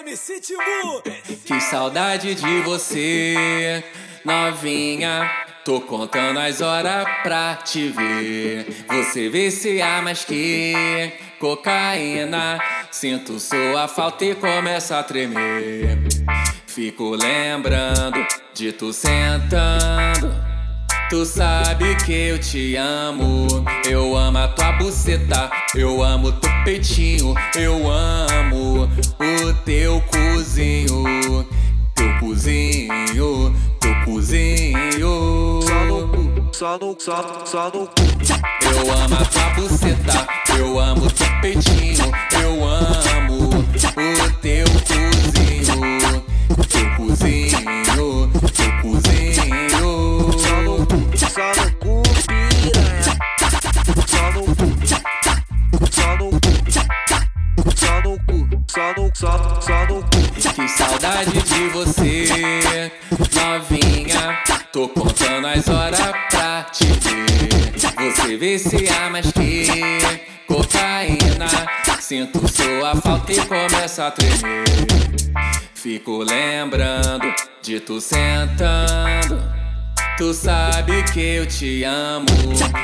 MC Timbu. Que saudade de você, novinha. Tô contando as horas pra te ver. Você viciar mais que cocaína. Sinto sua falta e começa a tremer. Fico lembrando de tu sentando. Tu sabe que eu te amo. Eu amo a tua buceta. Eu amo teu peitinho. Eu amo o teu cozinho. Teu cozinho. Teu cozinho. Só no cu, só no, só, só no cu. Eu amo a tua buceta. Eu amo teu peitinho. Eu cu, só no, só, só no cu. Que saudade de você, novinha. Tô contando as horas pra te ver. Você viciar mais que cocaína. Sinto sua falta e começa a tremer. Fico lembrando de tu sentando. Tu sabe que eu te amo.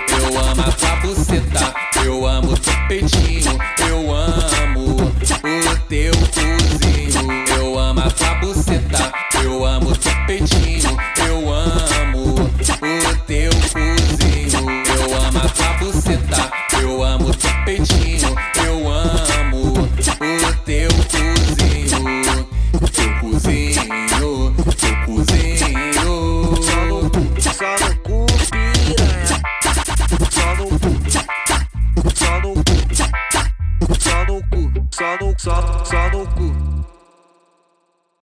Eu amo a tua buceta. Eu amo teu peitinho. Eu amo peitinho. Eu amo o teu cozinho. Eu amo a tua buceta. Eu amo teu peitinho. Eu amo o teu cozinho. Teu cozinho. Teu cozinho. Só no só no cu, piranha. Só no cu, só no cu. Só no cu, só no, só, só no cu.